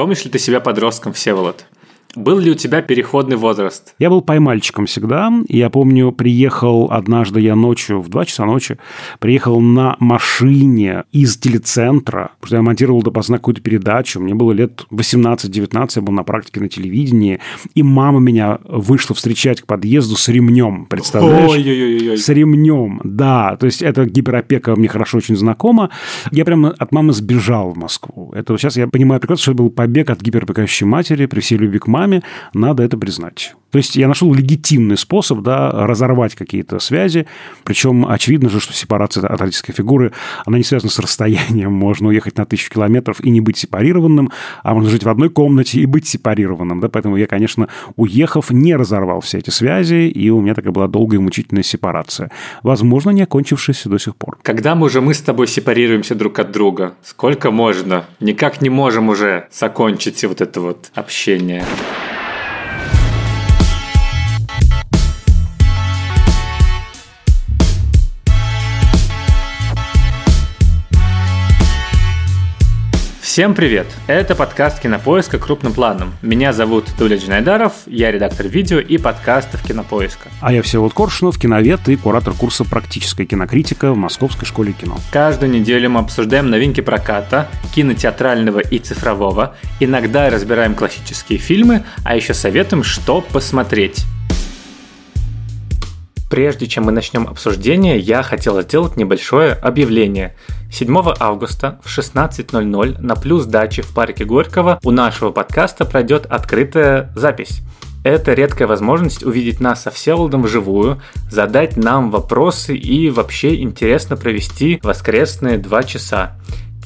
Помнишь ли ты себя подростком, Всеволод? Был ли у тебя переходный возраст? Я был поймальчиком всегда. Я помню, приехал однажды я ночью, в 2 часа ночи, приехал на машине из телецентра, потому что я монтировал допоздна какую-то передачу. Мне было лет 18-19, я был на практике на телевидении. И мама меня вышла встречать к подъезду с ремнем, представляешь? Ой-ой-ой. С ремнем, да. То есть это гиперопека мне хорошо очень знакома. Я прямо от мамы сбежал в Москву. Это сейчас я понимаю прекрасно, что это был побег от гиперопекающей матери при всей любви к маме маме, надо это признать. То есть я нашел легитимный способ да, разорвать какие-то связи. Причем очевидно же, что сепарация от родительской фигуры, она не связана с расстоянием. Можно уехать на тысячу километров и не быть сепарированным, а можно жить в одной комнате и быть сепарированным. Да? Поэтому я, конечно, уехав, не разорвал все эти связи, и у меня такая была долгая и мучительная сепарация. Возможно, не окончившаяся до сих пор. Когда мы уже мы с тобой сепарируемся друг от друга? Сколько можно? Никак не можем уже закончить вот это вот общение. Всем привет! Это подкаст Кинопоиска крупным планом. Меня зовут Туля Джинайдаров, я редактор видео и подкастов Кинопоиска. А я Всеволод Коршунов, киновед и куратор курса «Практическая кинокритика» в Московской школе кино. Каждую неделю мы обсуждаем новинки проката, кинотеатрального и цифрового, иногда разбираем классические фильмы, а еще советуем, что посмотреть. Прежде чем мы начнем обсуждение, я хотел сделать небольшое объявление. 7 августа в 16.00 на Плюс Даче в парке Горького у нашего подкаста пройдет открытая запись. Это редкая возможность увидеть нас со Всеволодом вживую, задать нам вопросы и вообще интересно провести воскресные два часа.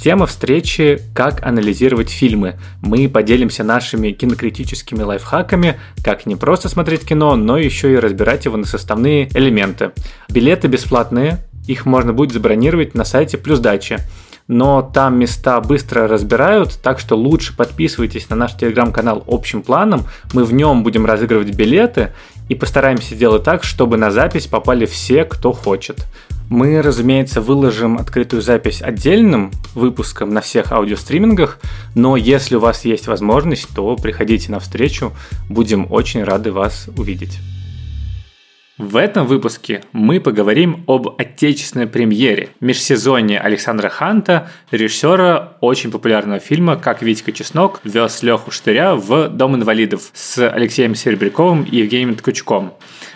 Тема встречи «Как анализировать фильмы». Мы поделимся нашими кинокритическими лайфхаками, как не просто смотреть кино, но еще и разбирать его на составные элементы. Билеты бесплатные, их можно будет забронировать на сайте Плюс Дачи. Но там места быстро разбирают, так что лучше подписывайтесь на наш телеграм-канал общим планом. Мы в нем будем разыгрывать билеты и постараемся сделать так, чтобы на запись попали все, кто хочет. Мы, разумеется, выложим открытую запись отдельным выпуском на всех аудиостримингах, но если у вас есть возможность, то приходите на встречу, будем очень рады вас увидеть. В этом выпуске мы поговорим об отечественной премьере межсезонье Александра Ханта, режиссера очень популярного фильма «Как Витька Чеснок вез Леху Штыря в Дом инвалидов» с Алексеем Серебряковым и Евгением Ткачуком.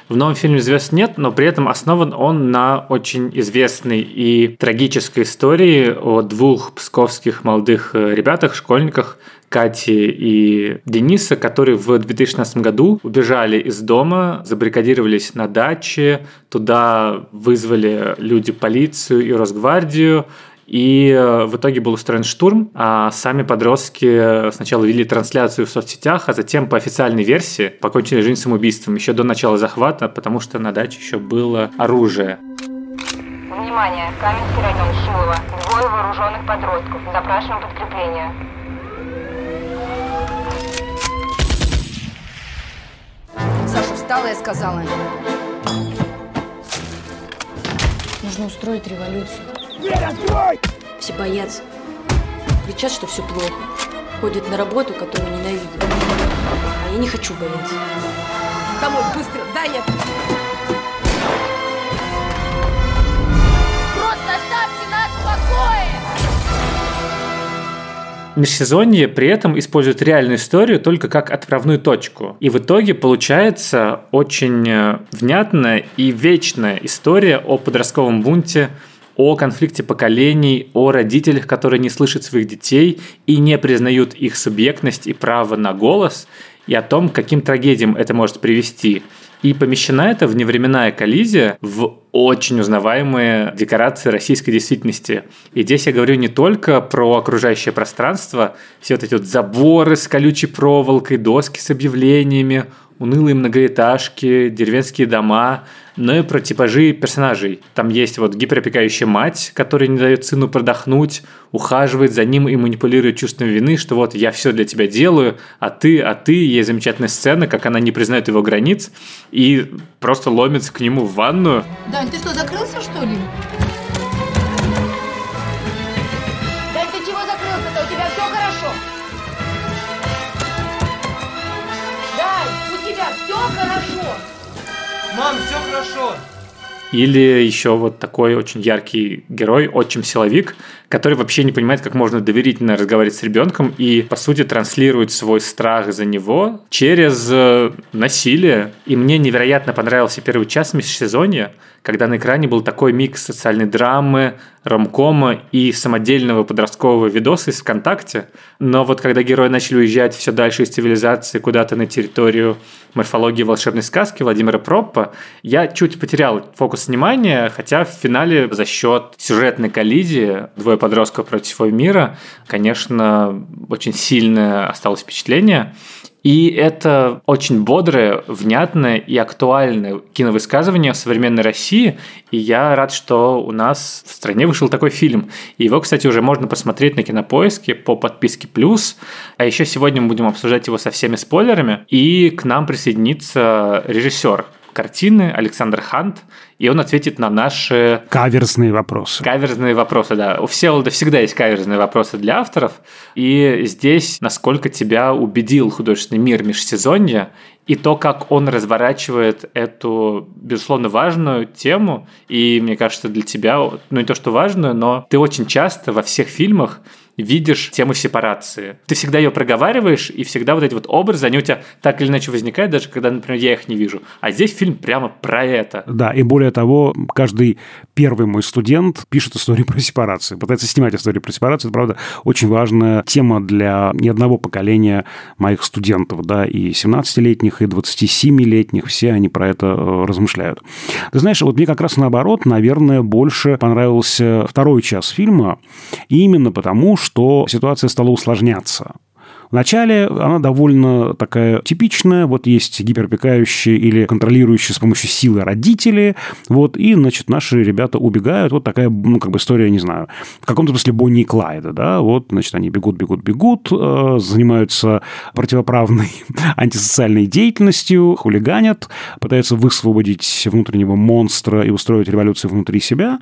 В новом фильме звезд нет, но при этом основан он на очень известной и трагической истории о двух псковских молодых э, ребятах, школьниках, Кати и Дениса, которые в 2016 году убежали из дома, забаррикадировались на даче, туда вызвали люди полицию и Росгвардию, и э, в итоге был устроен штурм, а сами подростки сначала вели трансляцию в соцсетях, а затем по официальной версии покончили жизнь самоубийством еще до начала захвата, потому что на даче еще было оружие. Внимание! Каменский район Шилова. Двое вооруженных подростков. Запрашиваем подкрепление. Встала и сказала. Нужно устроить революцию. Дверь открой! Все боятся. Кричат, что все плохо. Ходят на работу, которую ненавидят. А я не хочу бояться. Домой, быстро, дай Межсезонье при этом использует реальную историю только как отправную точку. И в итоге получается очень э, внятная и вечная история о подростковом бунте о конфликте поколений, о родителях, которые не слышат своих детей и не признают их субъектность и право на голос, и о том, к каким трагедиям это может привести. И помещена это в невременная коллизия в очень узнаваемые декорации российской действительности. И здесь я говорю не только про окружающее пространство, все вот эти вот заборы с колючей проволокой, доски с объявлениями, унылые многоэтажки, деревенские дома, но и про типажи персонажей. Там есть вот гиперопекающая мать, которая не дает сыну продохнуть, ухаживает за ним и манипулирует чувством вины, что вот я все для тебя делаю, а ты, а ты. Есть замечательная сцена, как она не признает его границ и просто ломится к нему в ванную. Дань, ты что, закрылся, что ли? Да ты чего закрылся-то? У тебя все хорошо? все хорошо. Мам, все хорошо. Или еще вот такой очень яркий герой, отчим силовик, который вообще не понимает, как можно доверительно разговаривать с ребенком и, по сути, транслирует свой страх за него через э, насилие. И мне невероятно понравился первый час межсезонья, когда на экране был такой микс социальной драмы, ромкома и самодельного подросткового видоса из ВКонтакте. Но вот когда герои начали уезжать все дальше из цивилизации куда-то на территорию морфологии волшебной сказки Владимира Проппа, я чуть потерял фокус внимания, хотя в финале за счет сюжетной коллизии двое подростков против всего мира, конечно, очень сильное осталось впечатление. И это очень бодрое, внятное и актуальное киновысказывание в современной России. И я рад, что у нас в стране вышел такой фильм. И его, кстати, уже можно посмотреть на Кинопоиске по подписке «Плюс». А еще сегодня мы будем обсуждать его со всеми спойлерами. И к нам присоединится режиссер картины Александр Хант, и он ответит на наши... Каверзные вопросы. Каверзные вопросы, да. У Всеволода всегда есть каверзные вопросы для авторов, и здесь насколько тебя убедил художественный мир межсезонья и то, как он разворачивает эту, безусловно, важную тему, и мне кажется, для тебя, ну не то, что важную, но ты очень часто во всех фильмах видишь тему сепарации. Ты всегда ее проговариваешь, и всегда вот эти вот образы, они у тебя так или иначе возникают, даже когда, например, я их не вижу. А здесь фильм прямо про это. Да, и более того, каждый первый мой студент пишет историю про сепарацию, пытается снимать историю про сепарацию. Это, правда, очень важная тема для ни одного поколения моих студентов, да, и 17-летних, и 27-летних, все они про это э, размышляют. Ты знаешь, вот мне как раз наоборот, наверное, больше понравился второй час фильма, именно потому, что что ситуация стала усложняться. Вначале она довольно такая типичная, вот есть гиперопекающие или контролирующие с помощью силы родители, вот, и, значит, наши ребята убегают, вот такая, ну, как бы история, не знаю, в каком-то смысле Бонни и Клайда, да, вот, значит, они бегут, бегут, бегут, э, занимаются противоправной антисоциальной деятельностью, хулиганят, пытаются высвободить внутреннего монстра и устроить революцию внутри себя,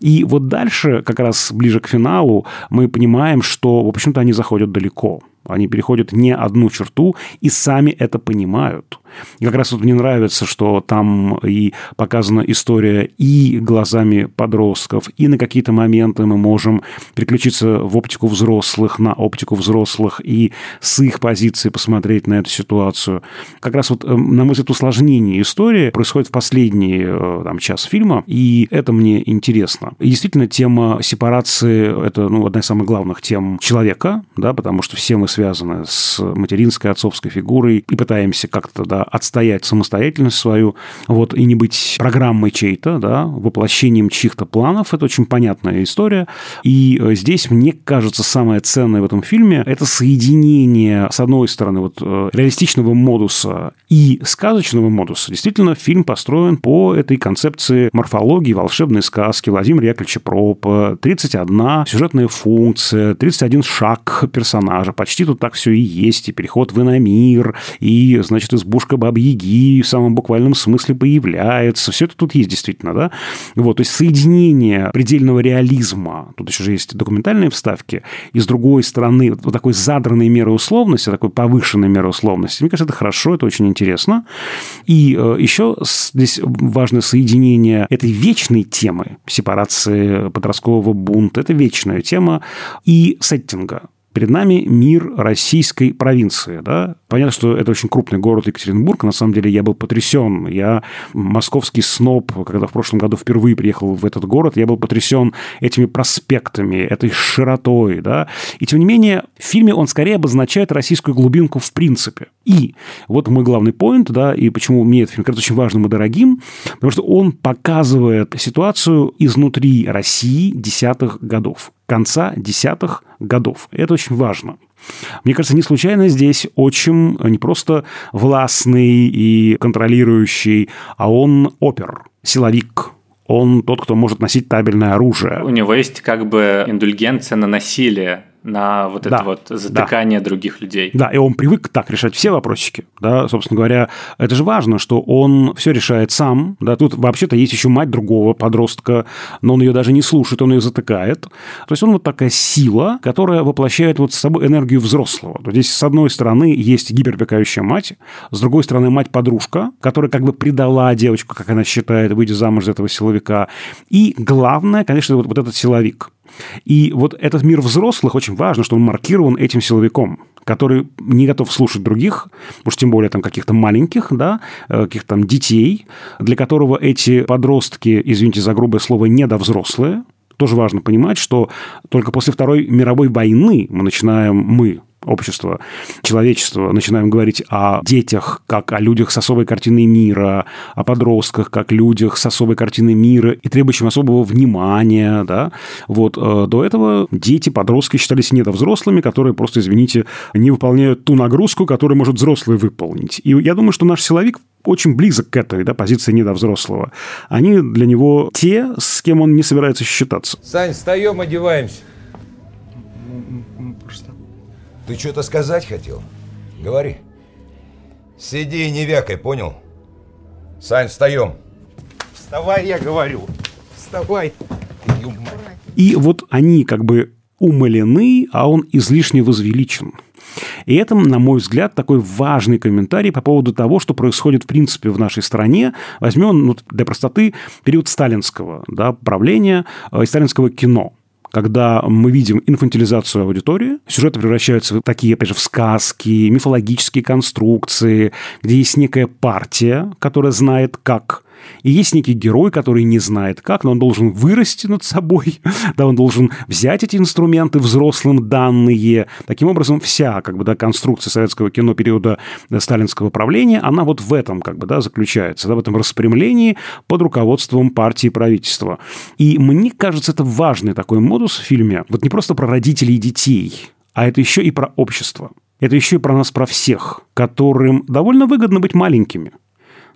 и вот дальше, как раз ближе к финалу, мы понимаем, что, в общем-то, они заходят далеко. Они переходят не одну черту и сами это понимают. И как раз вот мне нравится, что там и показана история и глазами подростков, и на какие-то моменты мы можем переключиться в оптику взрослых, на оптику взрослых, и с их позиции посмотреть на эту ситуацию. Как раз вот, эм, на мой взгляд, усложнение истории происходит в последний э, там, час фильма, и это мне интересно. И действительно, тема сепарации – это ну, одна из самых главных тем человека, да, потому что все мы связаны с материнской, отцовской фигурой и пытаемся как-то да, отстоять самостоятельность свою, вот, и не быть программой чьей-то, да, воплощением чьих-то планов. Это очень понятная история. И э, здесь, мне кажется, самое ценное в этом фильме – это соединение, с одной стороны, вот, э, реалистичного модуса и сказочного модуса. Действительно, фильм построен по этой концепции морфологии волшебной сказки Владимира Яковлевича Пропа. 31 сюжетная функция, 31 шаг персонажа. Почти тут так все и есть. И переход в иномир, и, значит, избушка Бабы-Яги в самом буквальном смысле появляется. Все это тут есть действительно, да? Вот, то есть соединение предельного реализма, тут еще же есть документальные вставки, и с другой стороны вот такой задранной меры условности, такой повышенной меры условности. Мне кажется, это хорошо, это очень интересно. И э, еще здесь важное соединение этой вечной темы сепарации подросткового бунта, это вечная тема, и сеттинга. Перед нами мир российской провинции. Да? Понятно, что это очень крупный город Екатеринбург. На самом деле я был потрясен. Я московский сноб, когда в прошлом году впервые приехал в этот город, я был потрясен этими проспектами, этой широтой. Да? И тем не менее, в фильме он скорее обозначает российскую глубинку в принципе. И вот мой главный поинт, да, и почему мне этот фильм кажется очень важным и дорогим, потому что он показывает ситуацию изнутри России десятых годов конца десятых годов. Это очень важно. Мне кажется, не случайно здесь очень не просто властный и контролирующий, а он опер, силовик, он тот, кто может носить табельное оружие. У него есть как бы индульгенция на насилие на вот это Да, вот затыкание других людей. Да, и он привык так решать все вопросики, да, собственно говоря, это же важно, что он все решает сам, да, тут вообще-то есть еще мать другого подростка, но он ее даже не слушает, он ее затыкает. То есть он вот такая сила, которая воплощает вот с собой энергию взрослого. То здесь, с одной стороны, есть гиперопекающая мать, с другой стороны, мать-подружка, которая как бы предала девочку, как она считает, выйдя замуж за этого силовика. И главное, конечно, вот, вот этот силовик. И вот этот мир взрослых очень важно, что он маркирован этим силовиком который не готов слушать других, уж тем более там каких-то маленьких, да, э, каких-то там детей, для которого эти подростки, извините за грубое слово, недовзрослые, тоже важно понимать, что только после Второй мировой войны мы начинаем, мы, общество, человечество, начинаем говорить о детях как о людях с особой картиной мира, о подростках как людях с особой картиной мира и требующим особого внимания, да, вот, э, до этого дети, подростки считались недовзрослыми, которые просто, извините, не выполняют ту нагрузку, которую может взрослый выполнить. И я думаю, что наш силовик очень близок к этой да, позиции недовзрослого. Они для него те, с кем он не собирается считаться. Сань, встаем, одеваемся. Ты что-то сказать хотел? Говори. Сиди и не вякай, понял? Сань, встаем. Вставай, я говорю. Вставай. И вот они как бы умалены, а он излишне возвеличен. И это, на мой взгляд, такой важный комментарий по поводу того, что происходит в принципе в нашей стране. Возьмем ну, для простоты период сталинского да, правления э, и сталинского кино когда мы видим инфантилизацию аудитории, сюжеты превращаются в такие, опять же, в сказки, мифологические конструкции, где есть некая партия, которая знает, как и есть некий герой, который не знает как, но он должен вырасти над собой, да, он должен взять эти инструменты взрослым данные. Таким образом, вся как бы, да, конструкция советского кино периода да, сталинского правления, она вот в этом как бы, да, заключается, да, в этом распрямлении под руководством партии и правительства. И мне кажется, это важный такой модус в фильме. Вот не просто про родителей и детей, а это еще и про общество. Это еще и про нас, про всех, которым довольно выгодно быть маленькими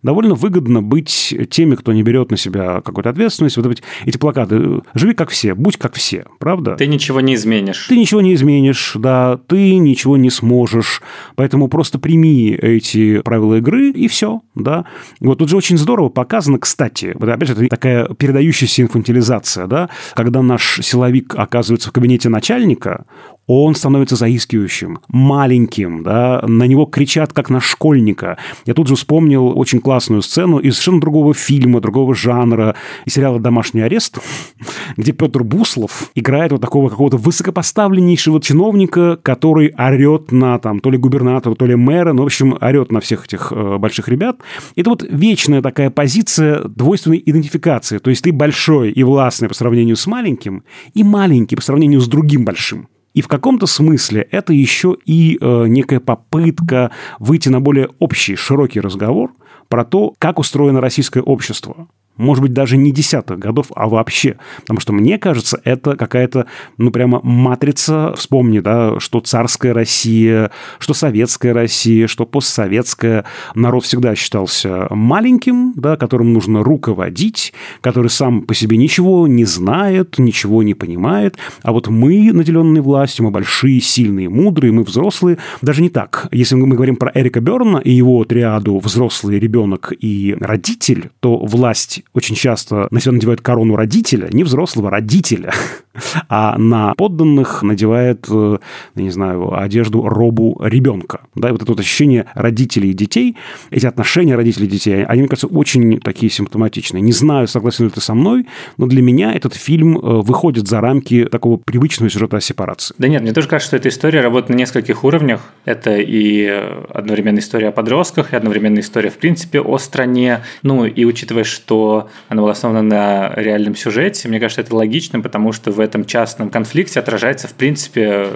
довольно выгодно быть теми, кто не берет на себя какую-то ответственность. Вот эти, плакаты «Живи как все, будь как все», правда? Ты ничего не изменишь. Ты ничего не изменишь, да, ты ничего не сможешь. Поэтому просто прими эти правила игры и все, да. Вот тут же очень здорово показано, кстати, вот опять же, это такая передающаяся инфантилизация, да, когда наш силовик оказывается в кабинете начальника, он становится заискивающим, маленьким, да, на него кричат, как на школьника. Я тут же вспомнил очень классную сцену из совершенно другого фильма, другого жанра, из сериала «Домашний арест», где Петр Буслов играет вот такого какого-то высокопоставленнейшего чиновника, который орет на там то ли губернатора, то ли мэра, ну, в общем, орет на всех этих э, больших ребят. Это вот вечная такая позиция двойственной идентификации. То есть ты большой и властный по сравнению с маленьким, и маленький по сравнению с другим большим. И в каком-то смысле это еще и э, некая попытка выйти на более общий, широкий разговор про то, как устроено российское общество может быть, даже не десятых годов, а вообще. Потому что, мне кажется, это какая-то, ну, прямо матрица. Вспомни, да, что царская Россия, что советская Россия, что постсоветская. Народ всегда считался маленьким, да, которым нужно руководить, который сам по себе ничего не знает, ничего не понимает. А вот мы, наделенные властью, мы большие, сильные, мудрые, мы взрослые. Даже не так. Если мы говорим про Эрика Берна и его триаду «взрослый, ребенок и родитель», то власть очень часто на себя надевают корону родителя, не взрослого, родителя, а на подданных надевает, э, не знаю, одежду, робу ребенка. Да, и вот это вот ощущение родителей и детей, эти отношения родителей и детей, они, мне кажется, очень такие симптоматичные. Не знаю, согласен ли ты со мной, но для меня этот фильм э, выходит за рамки такого привычного сюжета о сепарации. Да нет, мне тоже кажется, что эта история работает на нескольких уровнях. Это и одновременно история о подростках, и одновременно история, в принципе, о стране. Ну, и учитывая, что она была основана на реальном сюжете. Мне кажется, это логично, потому что в этом частном конфликте отражается, в принципе,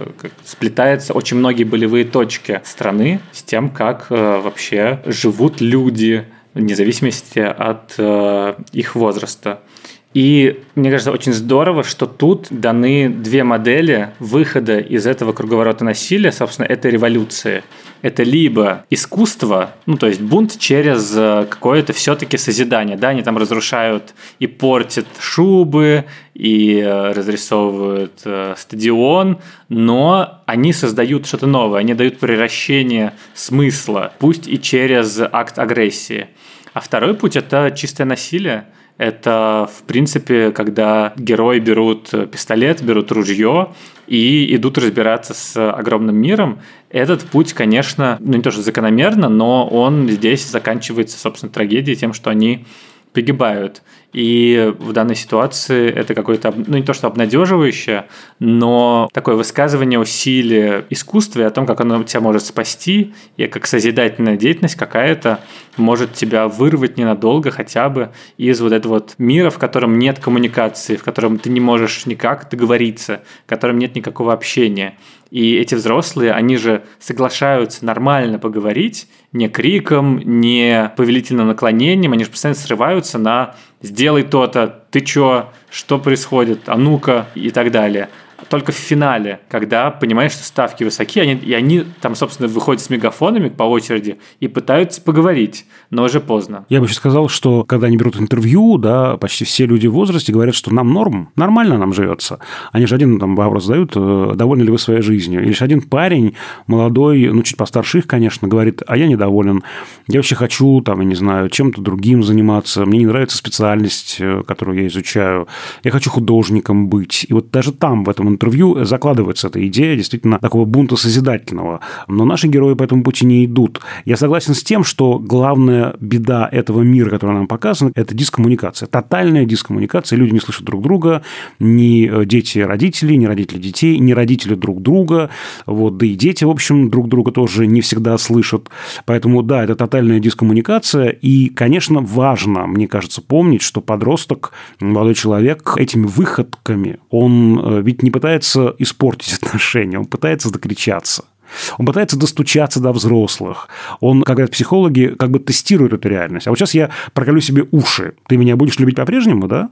сплетается очень многие болевые точки страны с тем, как э, вообще живут люди, вне зависимости от э, их возраста. И мне кажется, очень здорово, что тут даны две модели выхода из этого круговорота насилия, собственно, этой революции. Это либо искусство, ну то есть бунт через э, какое-то все-таки созидание, да, они там разрушают и портят шубы, и э, разрисовывают э, стадион, но они создают что-то новое, они дают превращение смысла, пусть и через акт агрессии. А второй путь – это чистое насилие, это, в принципе, когда герои берут пистолет, берут ружье и идут разбираться с огромным миром. Этот путь, конечно, ну не то что закономерно, но он здесь заканчивается, собственно, трагедией тем, что они погибают. И в данной ситуации это какое-то, ну не то что обнадеживающее, но такое высказывание о силе искусства, о том, как оно тебя может спасти, и как созидательная деятельность какая-то может тебя вырвать ненадолго хотя бы из вот этого вот мира, в котором нет коммуникации, в котором ты не можешь никак договориться, в котором нет никакого общения. И эти взрослые, они же соглашаются нормально поговорить, не криком, не повелительным наклонением, они же постоянно срываются на «сделай то-то», «ты чё?», «что происходит?», «а ну-ка» и так далее только в финале, когда понимаешь, что ставки высоки, они, и они там, собственно, выходят с мегафонами по очереди и пытаются поговорить, но уже поздно. Я бы еще сказал, что когда они берут интервью, да, почти все люди в возрасте говорят, что нам норм, нормально нам живется. Они же один там вопрос задают, э, довольны ли вы своей жизнью. И лишь один парень, молодой, ну, чуть постарше их, конечно, говорит, а я недоволен, я вообще хочу, там, я не знаю, чем-то другим заниматься, мне не нравится специальность, э, которую я изучаю, я хочу художником быть. И вот даже там, в этом интервью закладывается эта идея действительно такого бунта созидательного. Но наши герои по этому пути не идут. Я согласен с тем, что главная беда этого мира, который нам показан, это дискоммуникация. Тотальная дискоммуникация. Люди не слышат друг друга, ни э, дети родителей, ни родители детей, ни родители друг друга. Вот, да и дети, в общем, друг друга тоже не всегда слышат. Поэтому, да, это тотальная дискоммуникация. И, конечно, важно, мне кажется, помнить, что подросток, молодой человек этими выходками, он э, ведь не пытается испортить отношения, он пытается докричаться. Он пытается достучаться до взрослых. Он, как говорят психологи, как бы тестирует эту реальность. А вот сейчас я проколю себе уши. Ты меня будешь любить по-прежнему, да?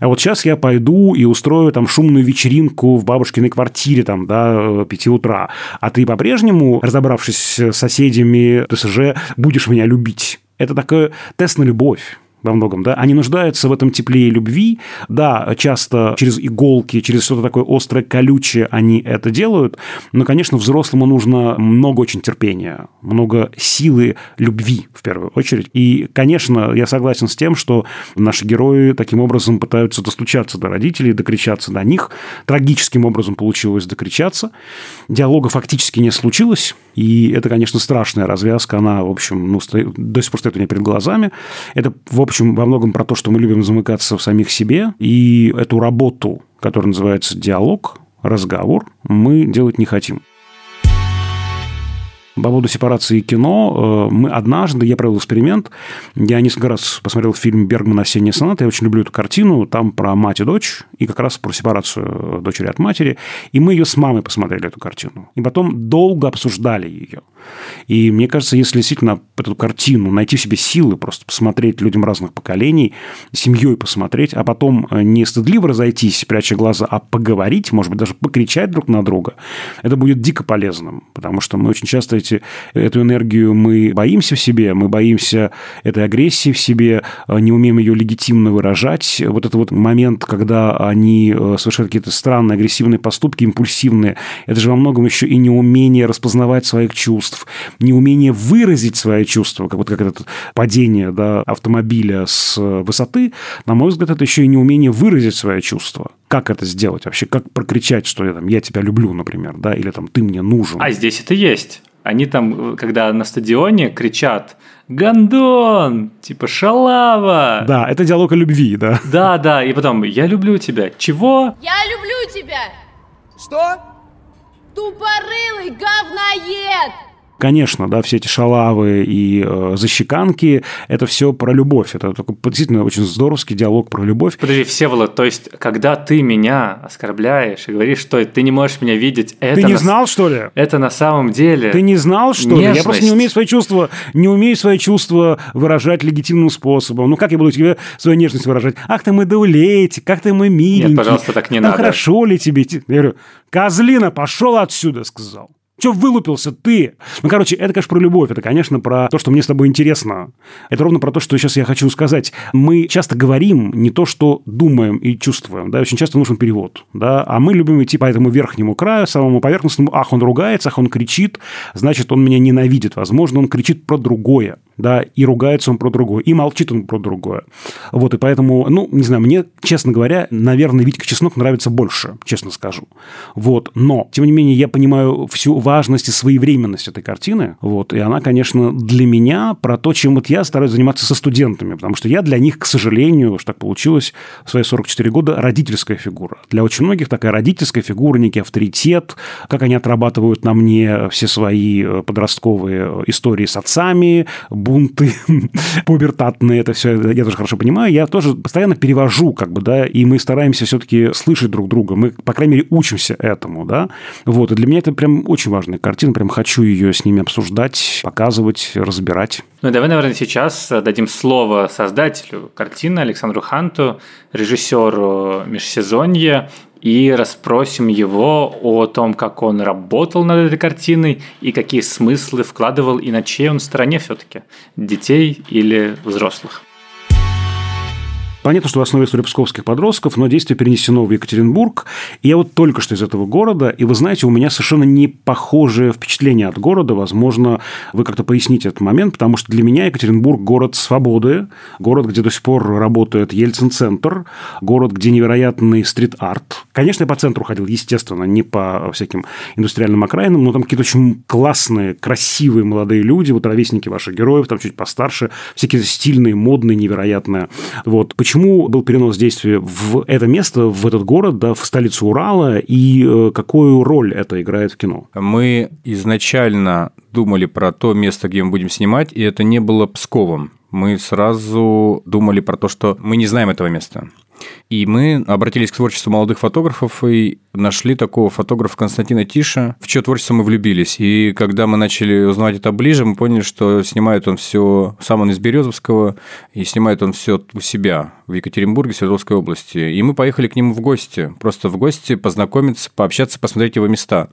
А вот сейчас я пойду и устрою там шумную вечеринку в бабушкиной квартире там до 5 утра. А ты по-прежнему, разобравшись с соседями ТСЖ, будешь меня любить. Это такой тест на любовь во многом, да, они нуждаются в этом тепле и любви, да, часто через иголки, через что-то такое острое, колючее они это делают, но, конечно, взрослому нужно много очень терпения, много силы любви, в первую очередь. И, конечно, я согласен с тем, что наши герои таким образом пытаются достучаться до родителей, докричаться до них. Трагическим образом получилось докричаться. Диалога фактически не случилось, и это, конечно, страшная развязка, она, в общем, ну, до сих пор стоит у меня перед глазами. Это, в общем, во многом про то, что мы любим замыкаться в самих себе, и эту работу, которая называется диалог, разговор, мы делать не хотим. По поводу сепарации кино, э, мы однажды, я провел эксперимент, я несколько раз посмотрел фильм Бергмана «Осенняя соната», я очень люблю эту картину, там про мать и дочь, и как раз про сепарацию дочери от матери, и мы ее с мамой посмотрели, эту картину, и потом долго обсуждали ее. И мне кажется, если действительно эту картину найти в себе силы, просто посмотреть людям разных поколений, семьей посмотреть, а потом э, не стыдливо разойтись, пряча глаза, а поговорить, может быть, даже покричать друг на друга, это будет дико полезным, потому что мы очень часто эти, эту энергию мы боимся в себе, мы боимся этой агрессии в себе, э, не умеем ее легитимно выражать. Вот это вот момент, когда они э, совершают какие-то странные агрессивные поступки, импульсивные, это же во многом еще и неумение распознавать своих чувств, чувств, неумение выразить свои чувства, как вот как это падение да, автомобиля с высоты, на мой взгляд, это еще и неумение выразить свои чувства. Как это сделать вообще? Как прокричать, что я, там, я тебя люблю, например, да, или там ты мне нужен? А здесь это есть. Они там, когда на стадионе кричат «Гандон!» Типа «Шалава!» Да, это диалог о любви, да. Да, да, и потом «Я люблю тебя». Чего? Я люблю тебя! Что? Тупорылый говноед! Конечно, да, все эти шалавы и э, защеканки – это все про любовь. Это такой действительно очень здоровский диалог про любовь. Подожди, Всеволод, то есть, когда ты меня оскорбляешь и говоришь, что ты не можешь меня видеть, это... Ты не на... знал, что ли? Это на самом деле... Ты не знал, что нежность. ли? Я просто не умею свои чувства, не умею свои чувства выражать легитимным способом. Ну, как я буду тебе свою нежность выражать? Ах ты мой даулетик, как ты мой миленький. Нет, пожалуйста, так не ну, надо. хорошо ли тебе? Я говорю, козлина, пошел отсюда, сказал. Че вылупился ты? Ну, короче, это, конечно, про любовь. Это, конечно, про то, что мне с тобой интересно. Это ровно про то, что сейчас я хочу сказать. Мы часто говорим не то, что думаем и чувствуем. Да? Очень часто нужен перевод. Да? А мы любим идти по этому верхнему краю, самому поверхностному. Ах, он ругается, ах, он кричит. Значит, он меня ненавидит. Возможно, он кричит про другое да, и ругается он про другое, и молчит он про другое. Вот, и поэтому, ну, не знаю, мне, честно говоря, наверное, Витька Чеснок нравится больше, честно скажу. Вот, но, тем не менее, я понимаю всю важность и своевременность этой картины, вот, и она, конечно, для меня про то, чем вот я стараюсь заниматься со студентами, потому что я для них, к сожалению, что так получилось, в свои 44 года родительская фигура. Для очень многих такая родительская фигура, некий авторитет, как они отрабатывают на мне все свои э, подростковые истории с отцами, бунты пубертатные, это все я тоже хорошо понимаю. Я тоже постоянно перевожу, как бы, да, и мы стараемся все-таки слышать друг друга. Мы, по крайней мере, учимся этому, да. Вот, и для меня это прям очень важная картина, прям хочу ее с ними обсуждать, показывать, разбирать. Ну, давай, наверное, сейчас дадим слово создателю картины Александру Ханту, режиссеру «Межсезонье», и расспросим его о том, как он работал над этой картиной и какие смыслы вкладывал и на чьей он стороне все-таки, детей или взрослых. Понятно, что в основе история псковских подростков, но действие перенесено в Екатеринбург. И я вот только что из этого города, и вы знаете, у меня совершенно не похожее впечатление от города. Возможно, вы как-то поясните этот момент, потому что для меня Екатеринбург – город свободы, город, где до сих пор работает Ельцин-центр, город, где невероятный стрит-арт. Конечно, я по центру ходил, естественно, не по всяким индустриальным окраинам, но там какие-то очень классные, красивые молодые люди, вот ровесники ваших героев, там чуть постарше, всякие стильные, модные, невероятные. Вот. Почему Почему был перенос действия в это место, в этот город, да, в столицу Урала, и э, какую роль это играет в кино? Мы изначально думали про то место, где мы будем снимать, и это не было Псковом. Мы сразу думали про то, что мы не знаем этого места. И мы обратились к творчеству молодых фотографов и нашли такого фотографа Константина Тиша, в чье творчество мы влюбились. И когда мы начали узнавать это ближе, мы поняли, что снимает он все, сам он из Березовского, и снимает он все у себя в Екатеринбурге, Свердловской области. И мы поехали к нему в гости, просто в гости познакомиться, пообщаться, посмотреть его места.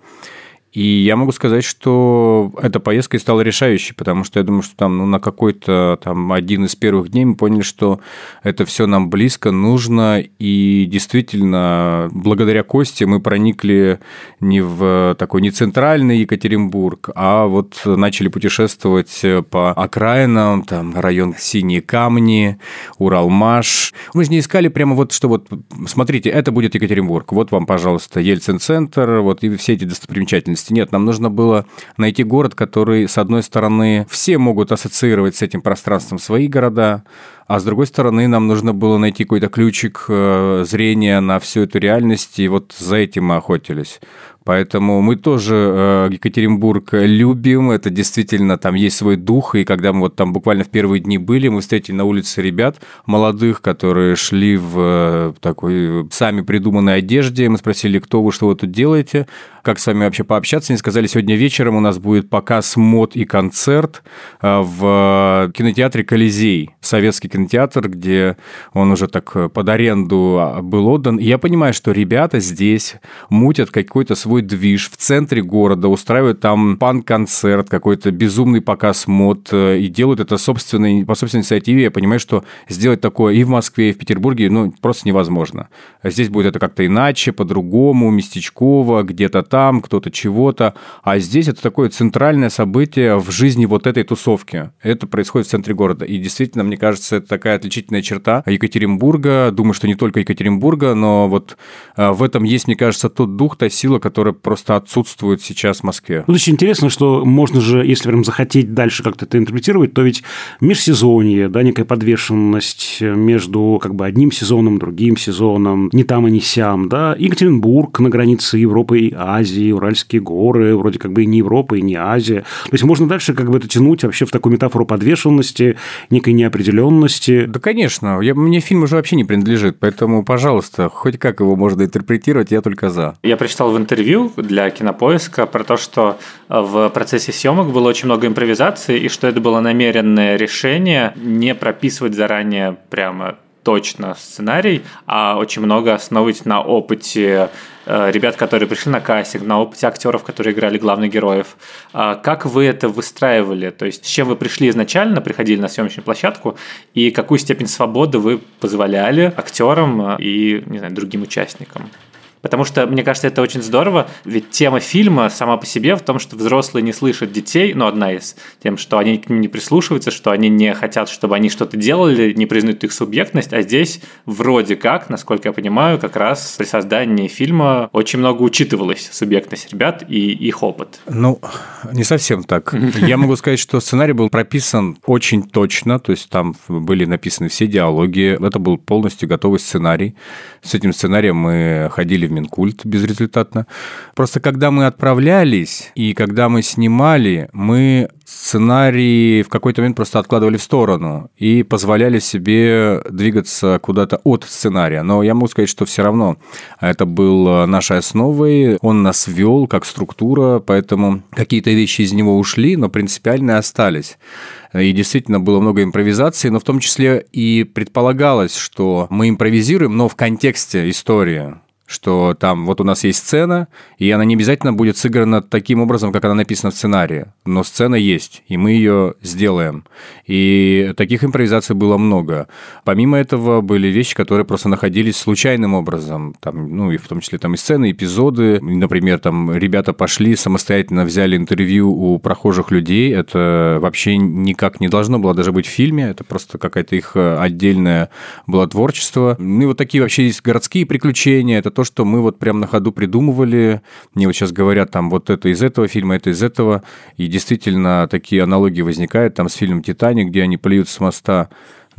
И я могу сказать, что эта поездка и стала решающей, потому что я думаю, что там ну, на какой-то там один из первых дней мы поняли, что это все нам близко, нужно, и действительно, благодаря Косте мы проникли не в такой не центральный Екатеринбург, а вот начали путешествовать по окраинам, там район Синие Камни, Уралмаш. Мы же не искали прямо вот, что вот, смотрите, это будет Екатеринбург, вот вам, пожалуйста, Ельцин-центр, вот и все эти достопримечательности области. Нет, нам нужно было найти город, который, с одной стороны, все могут ассоциировать с этим пространством свои города, а с другой стороны, нам нужно было найти какой-то ключик э, зрения на всю эту реальность, и вот за этим мы охотились. Поэтому мы тоже э, Екатеринбург любим, это действительно, там есть свой дух, и когда мы вот там буквально в первые дни были, мы встретили на улице ребят молодых, которые шли в э, такой сами придуманной одежде, мы спросили, кто вы, что вы тут делаете, как с вами вообще пообщаться, они сказали, сегодня вечером у нас будет показ мод и концерт в кинотеатре «Колизей», советский кинотеатр, где он уже так под аренду а, был отдан, и я понимаю, что ребята здесь мутят какой-то свой движ в центре города, устраивают там пан-концерт, какой-то безумный показ мод, э, и делают это собственной, по собственной инициативе. Я понимаю, что сделать такое и в Москве, и в Петербурге, ну, просто невозможно. Здесь будет это как-то иначе, по-другому, местечково, где-то там, кто-то чего-то. А здесь это такое центральное событие в жизни вот этой тусовки. Это происходит в центре города. И действительно, мне кажется, это такая отличительная черта Екатеринбурга. Думаю, что не только Екатеринбурга, но вот э, в этом есть, мне кажется, тот дух, та сила, которая просто отсутствует сейчас в Москве. Ну, очень интересно, что можно же, если прям захотеть дальше как-то это интерпретировать, то ведь межсезонье, да, некая подвешенность между как бы одним сезоном, другим сезоном, не там и не сям, да, Екатеринбург на границе Европы и Азии, Уральские горы, вроде как бы и не Европа, и не Азия. То есть можно дальше как бы это тянуть вообще в такую метафору подвешенности, некой неопределенности. Да, конечно. Я, мне фильм уже вообще не принадлежит, поэтому, пожалуйста, хоть как его можно интерпретировать, я только за. Я прочитал в интервью для Кинопоиска про то, что в процессе съемок было очень много импровизации, и что это было намеренное решение не прописывать заранее прямо точно сценарий, а очень много основывать на опыте э, ребят, которые пришли на кастинг, на опыте актеров, которые играли главных героев. А как вы это выстраивали? То есть с чем вы пришли изначально, приходили на съемочную площадку, и какую степень свободы вы позволяли актерам и не знаю, другим участникам? Потому что, мне кажется, это очень здорово, ведь тема фильма сама по себе в том, что взрослые не слышат детей, ну, одна из тем, что они к ним не прислушиваются, что они не хотят, чтобы они что-то делали, не признают их субъектность, а здесь вроде как, насколько я понимаю, как раз при создании фильма очень много учитывалась субъектность ребят и их опыт. Ну, не совсем так. Я могу сказать, что сценарий был прописан очень точно, то есть там были написаны все диалоги, это был полностью готовый сценарий. С этим сценарием мы ходили Минкульт безрезультатно. Просто когда мы отправлялись и когда мы снимали, мы сценарий в какой-то момент просто откладывали в сторону и позволяли себе двигаться куда-то от сценария. Но я могу сказать, что все равно это был нашей основой, он нас вел как структура, поэтому какие-то вещи из него ушли, но принципиальные остались. И действительно было много импровизации, но в том числе и предполагалось, что мы импровизируем, но в контексте истории что там вот у нас есть сцена, и она не обязательно будет сыграна таким образом, как она написана в сценарии, но сцена есть, и мы ее сделаем. И таких импровизаций было много. Помимо этого были вещи, которые просто находились случайным образом, там, ну и в том числе там и сцены, эпизоды. Например, там ребята пошли, самостоятельно взяли интервью у прохожих людей, это вообще никак не должно было даже быть в фильме, это просто какая-то их отдельное было творчество. Ну и вот такие вообще есть городские приключения, это то, что мы вот прям на ходу придумывали. Мне вот сейчас говорят, там, вот это из этого фильма, это из этого. И действительно, такие аналогии возникают там с фильмом «Титаник», где они плюют с моста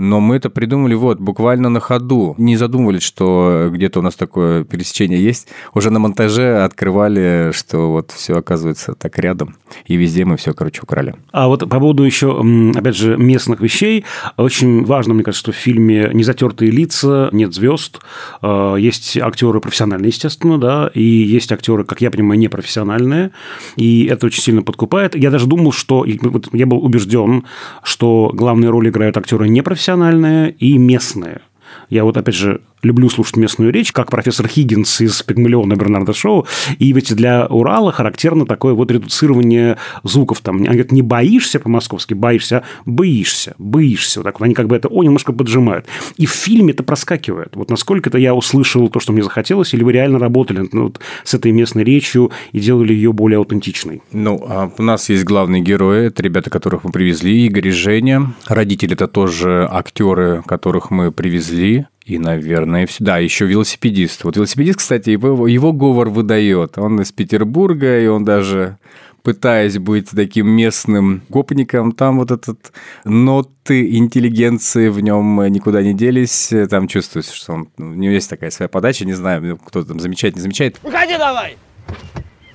но мы это придумали вот буквально на ходу. Не задумывались, что где-то у нас такое пересечение есть. Уже на монтаже открывали, что вот все оказывается так рядом. И везде мы все, короче, украли. А вот по поводу еще, опять же, местных вещей. Очень важно, мне кажется, что в фильме не затертые лица, нет звезд. А, есть актеры профессиональные, естественно, да, и есть актеры, как я понимаю, непрофессиональные. И это очень сильно подкупает. Я даже думал, что... Я был убежден, что главные роли играют актеры непрофессиональные, профессиональные и местные. Я вот, опять же, люблю слушать местную речь, как профессор Хиггинс из «Пигмалиона» Бернарда Шоу. И ведь для Урала характерно такое вот редуцирование звуков. Там, они говорят, не боишься по-московски, боишься, а боишься, боишься. Вот так вот. Они как бы это о немножко поджимают. И в фильме это проскакивает. Вот насколько это я услышал то, что мне захотелось, или вы реально работали ну, вот, с этой местной речью и делали ее более аутентичной? Ну, а у нас есть главные герои, это ребята, которых мы привезли, Игорь и Женя. Родители – это тоже актеры, которых мы привезли. И, наверное, все. Да, еще велосипедист. Вот велосипедист, кстати, его, его говор выдает. Он из Петербурга, и он даже пытаясь быть таким местным гопником, там вот этот ноты интеллигенции в нем никуда не делись. Там чувствуется, что он, у него есть такая своя подача, не знаю, кто там замечает, не замечает. Выходи давай!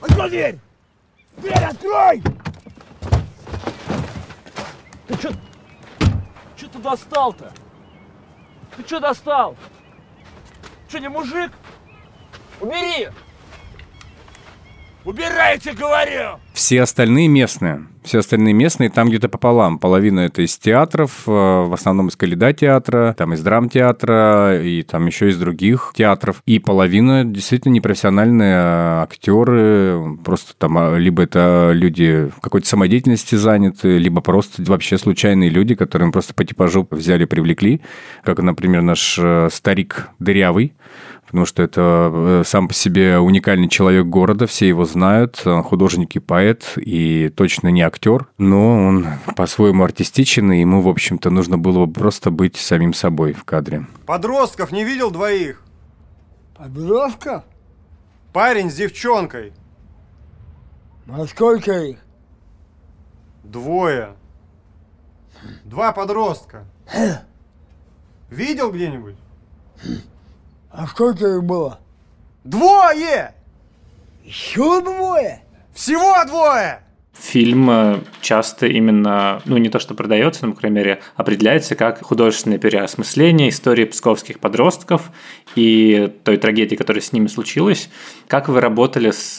Открой дверь! Дверь открой! Ты что? Что ты достал-то? Ты что достал? Что, не мужик? Убери! Убирайте, говорю! Все остальные местные. Все остальные местные там где-то пополам. Половина это из театров, э, в основном из Каледа театра, там из драмтеатра и там еще из других театров. И половина действительно непрофессиональные а актеры. Просто там а, либо это люди в какой-то самодеятельности заняты, либо просто вообще случайные люди, которые просто по типажу взяли, привлекли. Как, например, наш э, старик Дырявый, потому что это э, сам по себе уникальный человек города, все его знают, он художник и поэт, и точно не актер, но он по-своему артистичен, и ему, в общем-то, нужно было просто быть самим собой в кадре. Подростков не видел двоих? Подростков? Парень с девчонкой. А сколько их? Двое. Два подростка. Видел где-нибудь? А сколько их было? Двое! Еще двое? Всего двое! Фильм часто именно, ну не то что продается, но, по крайней мере, определяется как художественное переосмысление истории псковских подростков и той трагедии, которая с ними случилась. Как вы работали с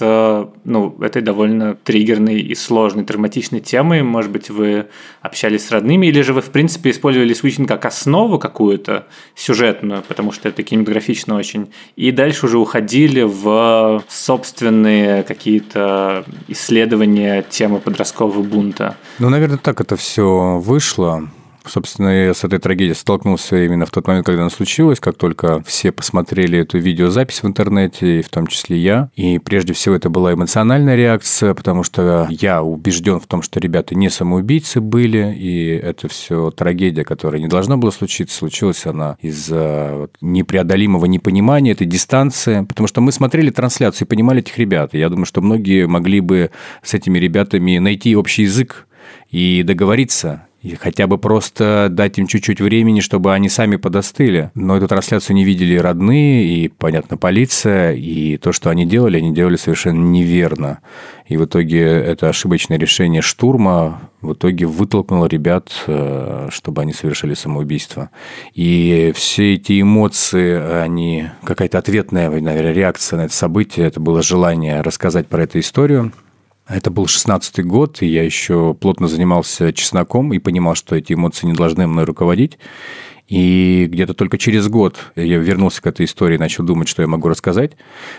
ну, этой довольно триггерной и сложной, травматичной темой? Может быть, вы общались с родными, или же вы, в принципе, использовали Switching как основу какую-то сюжетную, потому что это кинематографично очень, и дальше уже уходили в собственные какие-то исследования темы подросткового бунта? Ну, наверное, так это все вышло. Собственно, я с этой трагедией столкнулся именно в тот момент, когда она случилась, как только все посмотрели эту видеозапись в интернете, и в том числе я. И прежде всего это была эмоциональная реакция, потому что я убежден в том, что ребята не самоубийцы были, и это все трагедия, которая не должна была случиться. Случилась она из-за непреодолимого непонимания этой дистанции, потому что мы смотрели трансляцию и понимали этих ребят. И я думаю, что многие могли бы с этими ребятами найти общий язык и договориться, и хотя бы просто дать им чуть-чуть времени, чтобы они сами подостыли. Но эту трансляцию не видели родные, и, понятно, полиция, и то, что они делали, они делали совершенно неверно. И в итоге это ошибочное решение штурма в итоге вытолкнуло ребят, э, чтобы они совершили самоубийство. И все эти эмоции, они какая-то ответная, наверное, реакция на это событие, это было желание рассказать про эту историю – это был шестнадцатый год, и я еще плотно занимался чесноком и понимал, что эти эмоции не должны мной руководить. И где-то только через год я вернулся к этой истории, начал думать, что я могу рассказать.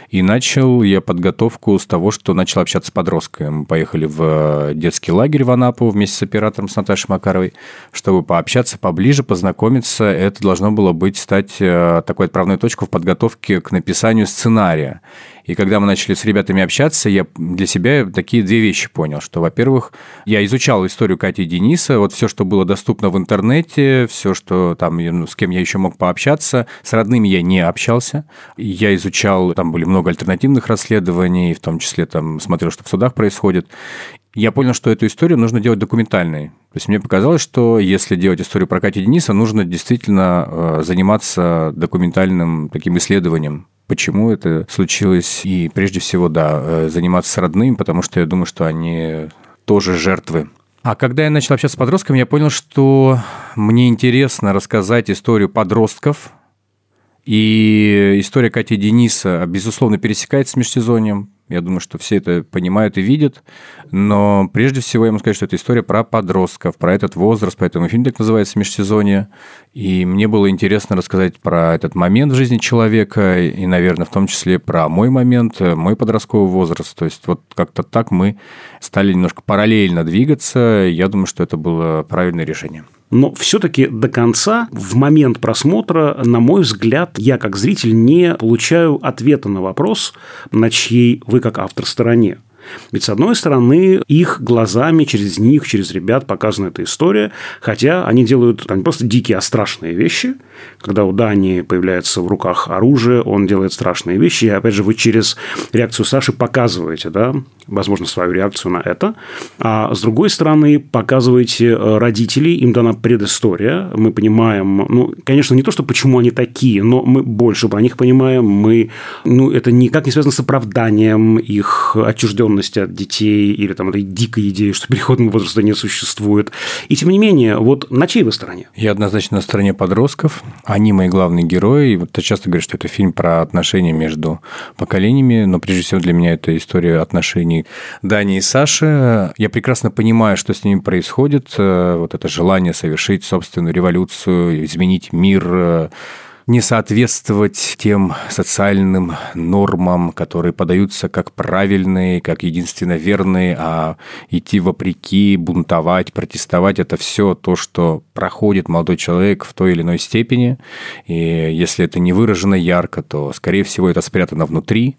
И начал я подготовку с того, что начал общаться с подростками. Мы поехали в детский лагерь в Анапу вместе с оператором, с Наташей Макаровой, чтобы пообщаться поближе, познакомиться. Это должно было быть стать э, такой отправной точкой в подготовке к написанию сценария. И когда мы начали с ребятами общаться, я для себя такие две вещи понял, что, во-первых, я изучал историю Кати и Дениса, вот все, что было доступно в интернете, все, что там, ну, с кем я еще мог пообщаться, с родными я не общался. Я изучал, там были много альтернативных расследований, в том числе там смотрел, что в судах происходит я понял, что эту историю нужно делать документальной. То есть мне показалось, что если делать историю про Катю Дениса, нужно действительно э, заниматься документальным таким исследованием почему это случилось. И прежде всего, да, э, заниматься с родными, потому что я думаю, что они тоже жертвы. А когда я начал общаться с подростками, я понял, что мне интересно рассказать историю подростков. И история Кати Дениса, безусловно, пересекается с межсезоньем. Я думаю, что все это понимают и видят. Но прежде всего я могу сказать, что это история про подростков, про этот возраст, поэтому фильм так называется «Межсезонье». И мне было интересно рассказать про этот момент в жизни человека, и, наверное, в том числе про мой момент, мой подростковый возраст. То есть вот как-то так мы стали немножко параллельно двигаться. Я думаю, что это было правильное решение. Но все-таки до конца, в момент просмотра, на мой взгляд, я как зритель не получаю ответа на вопрос, на чьей вы как автор стороне. Ведь, с одной стороны, их глазами, через них, через ребят показана эта история, хотя они делают там, просто дикие, а страшные вещи. Когда у Дани появляется в руках оружие, он делает страшные вещи. И, опять же, вы через реакцию Саши показываете, да, возможно, свою реакцию на это. А с другой стороны, показываете э, родителей, им дана предыстория. Мы понимаем, ну, конечно, не то, что почему они такие, но мы больше про них понимаем. Мы, ну, это никак не связано с оправданием их отчужденности от детей или там этой дикой идеи, что переходного возраста не существует. И тем не менее, вот на чьей вы стороне? Я однозначно на стороне подростков. Они мои главные герои. И вот часто говоришь, что это фильм про отношения между поколениями, но прежде всего для меня это история отношений Дани и Саши. Я прекрасно понимаю, что с ними происходит. Э, вот это желание совершить собственную революцию, изменить мир, не соответствовать тем социальным нормам, которые подаются как правильные, как единственно верные, а идти вопреки, бунтовать, протестовать – это все то, что проходит молодой человек в той или иной степени. И если это не выражено ярко, то, скорее всего, это спрятано внутри.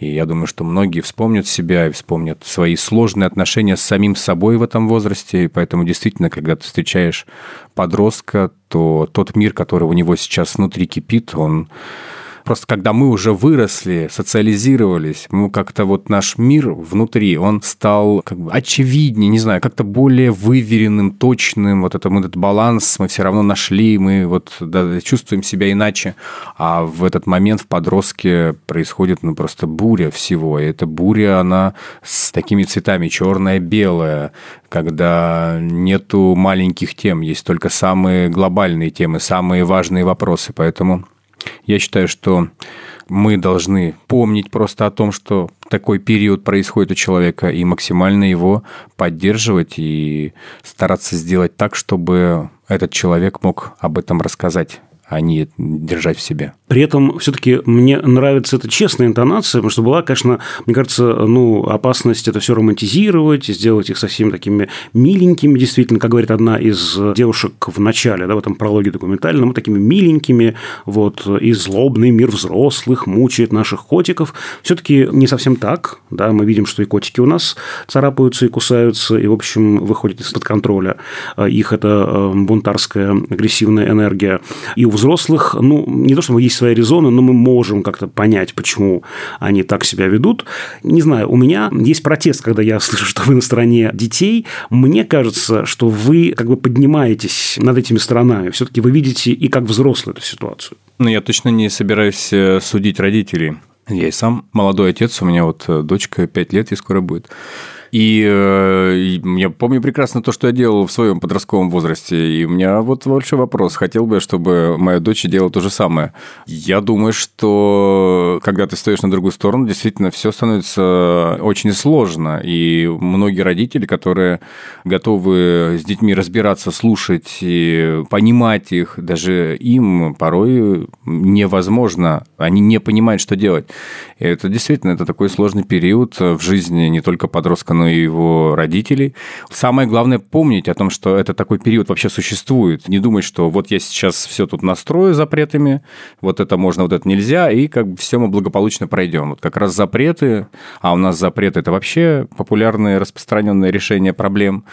И я думаю, что многие вспомнят себя и вспомнят свои сложные отношения с самим собой в этом возрасте. И поэтому действительно, когда ты встречаешь подростка, то тот мир, который у него сейчас внутри кипит, он Просто когда мы уже выросли, социализировались, мы как-то вот наш мир внутри, он стал как бы очевиднее, не знаю, как-то более выверенным, точным. Вот это, мы этот баланс мы все равно нашли, мы вот да, чувствуем себя иначе. А в этот момент в подростке происходит ну, просто буря всего. И эта буря, она с такими цветами черная, белая, когда нету маленьких тем, есть только самые глобальные темы, самые важные вопросы. Поэтому я считаю, что мы должны помнить просто о том, что такой период происходит у человека, и максимально его поддерживать и стараться сделать так, чтобы этот человек мог об этом рассказать а не держать в себе. При этом все-таки мне нравится эта честная интонация, потому что была, конечно, мне кажется, ну, опасность это все романтизировать, сделать их совсем такими миленькими, действительно, как говорит одна из девушек в начале, да, в этом прологе документальном, такими миленькими, вот, и злобный мир взрослых мучает наших котиков. Все-таки не совсем так, да, мы видим, что и котики у нас царапаются и кусаются, и, в общем, выходят из-под контроля. Их это э, бунтарская агрессивная энергия. И у взрослых, ну, не то, чтобы есть свои резоны, но мы можем как-то понять, почему они так себя ведут. Не знаю, у меня есть протест, когда я слышу, что вы на стороне детей. Мне кажется, что вы как бы поднимаетесь над этими сторонами. Все-таки вы видите и как взрослый эту ситуацию. Ну, я точно не собираюсь э, судить родителей. Я и сам молодой отец, у меня вот э, дочка 5 лет, и скоро будет. И э, я помню прекрасно то, что я делал в своем подростковом возрасте. И у меня вот большой вопрос. Хотел бы, чтобы моя дочь делала то же самое. Я думаю, что когда ты стоишь на другую сторону, действительно все становится очень сложно. И многие родители, которые готовы с детьми разбираться, слушать и понимать их, даже им порой невозможно. Они не понимают, что делать. И это действительно это такой сложный период в жизни не только подростка, но и его родителей. Самое главное помнить о том, что это такой период вообще существует. Не думать, что вот я сейчас все тут настрою запретами, вот это можно, вот это нельзя, и как бы все мы благополучно пройдем. Вот как раз запреты, а у нас запреты – это вообще популярное распространенное решение проблем.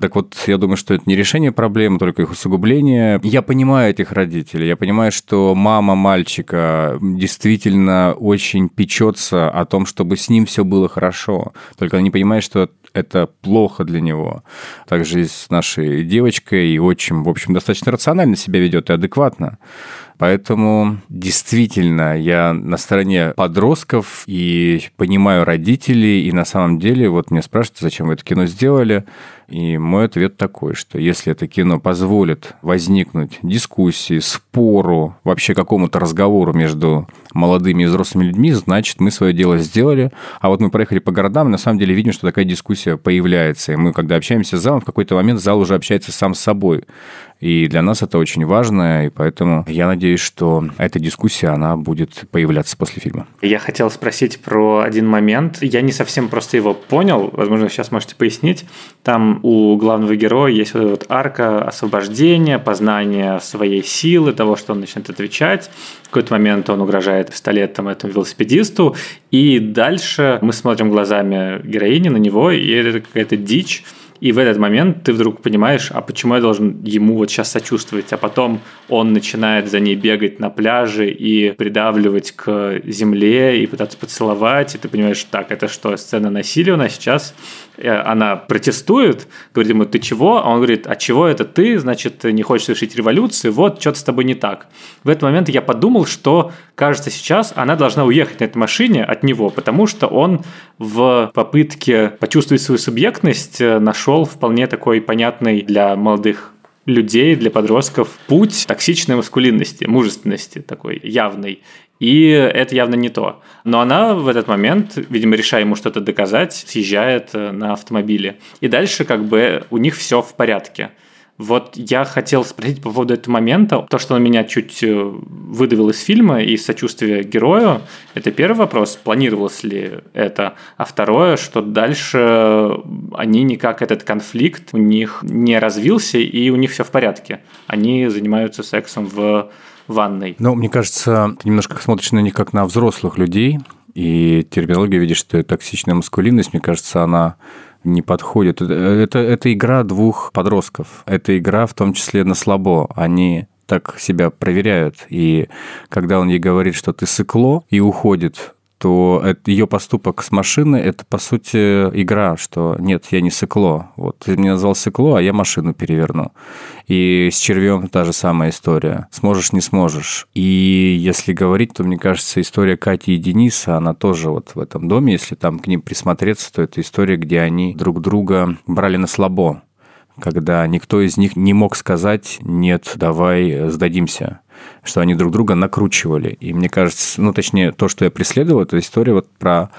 Так вот, я думаю, что это не решение проблем, только их усугубление. Я понимаю этих родителей, я понимаю, что мама мальчика действительно очень печется о том, чтобы с ним все было хорошо. Только она не понимает, что это плохо для него. Также и с нашей девочкой, и отчим, в общем, достаточно рационально себя ведет и адекватно. Поэтому действительно я на стороне подростков и понимаю родителей, и на самом деле вот мне спрашивают, зачем вы это кино сделали. И мой ответ такой, что если это кино позволит возникнуть дискуссии, спору, вообще какому-то разговору между молодыми и взрослыми людьми, значит, мы свое дело сделали. А вот мы проехали по городам, и на самом деле видим, что такая дискуссия появляется. И мы, когда общаемся с залом, в какой-то момент зал уже общается сам с собой. И для нас это очень важно, и поэтому я надеюсь, что эта дискуссия, она будет появляться после фильма. Я хотел спросить про один момент. Я не совсем просто его понял, возможно, сейчас можете пояснить. Там у главного героя есть вот эта вот арка освобождения, познания своей силы, того, что он начинает отвечать. В какой-то момент он угрожает пистолетом этому велосипедисту, и дальше мы смотрим глазами героини на него, и это какая-то дичь, и в этот момент ты вдруг понимаешь, а почему я должен ему вот сейчас сочувствовать, а потом он начинает за ней бегать на пляже и придавливать к земле и пытаться поцеловать, и ты понимаешь, так, это что, сцена насилия у нас сейчас? Она протестует, говорит ему, ты чего? А он говорит, а чего это ты? Значит, не хочешь совершить революцию, вот, что-то с тобой не так. В этот момент я подумал, что, кажется, сейчас она должна уехать на этой машине от него, потому что он в попытке почувствовать свою субъектность э, нашел вполне такой понятный для молодых людей, для подростков путь токсичной маскулинности, мужественности такой явной. И это явно не то. Но она в этот момент, видимо, решая ему что-то доказать, съезжает э, на автомобиле. И дальше как бы у них все в порядке. Вот я хотел спросить по поводу этого момента. То, что он меня чуть э, выдавил из фильма и сочувствие герою, это первый вопрос, планировалось ли это. А второе, что дальше они никак этот конфликт у них не развился, и у них все в порядке. Они занимаются сексом в ванной. Ну, мне кажется, ты немножко смотришь на них как на взрослых людей, и терминология видишь, что токсичная маскулинность, мне кажется, она не подходит. Это, это игра двух подростков. Это игра в том числе на слабо. Они так себя проверяют. И когда он ей говорит, что ты сыкло, и уходит, то ее поступок с машины – это, по сути, игра, что нет, я не сыкло. Вот ты меня назвал сыкло, а я машину переверну. И с червем та же самая история. Сможешь, не сможешь. И если говорить, то, мне кажется, история Кати и Дениса, она тоже вот в этом доме, если там к ним присмотреться, то это история, где они друг друга брали на слабо когда никто из них не мог сказать «нет, давай сдадимся», что они друг друга накручивали. И мне кажется, ну, точнее, то, что я преследовал, это история вот про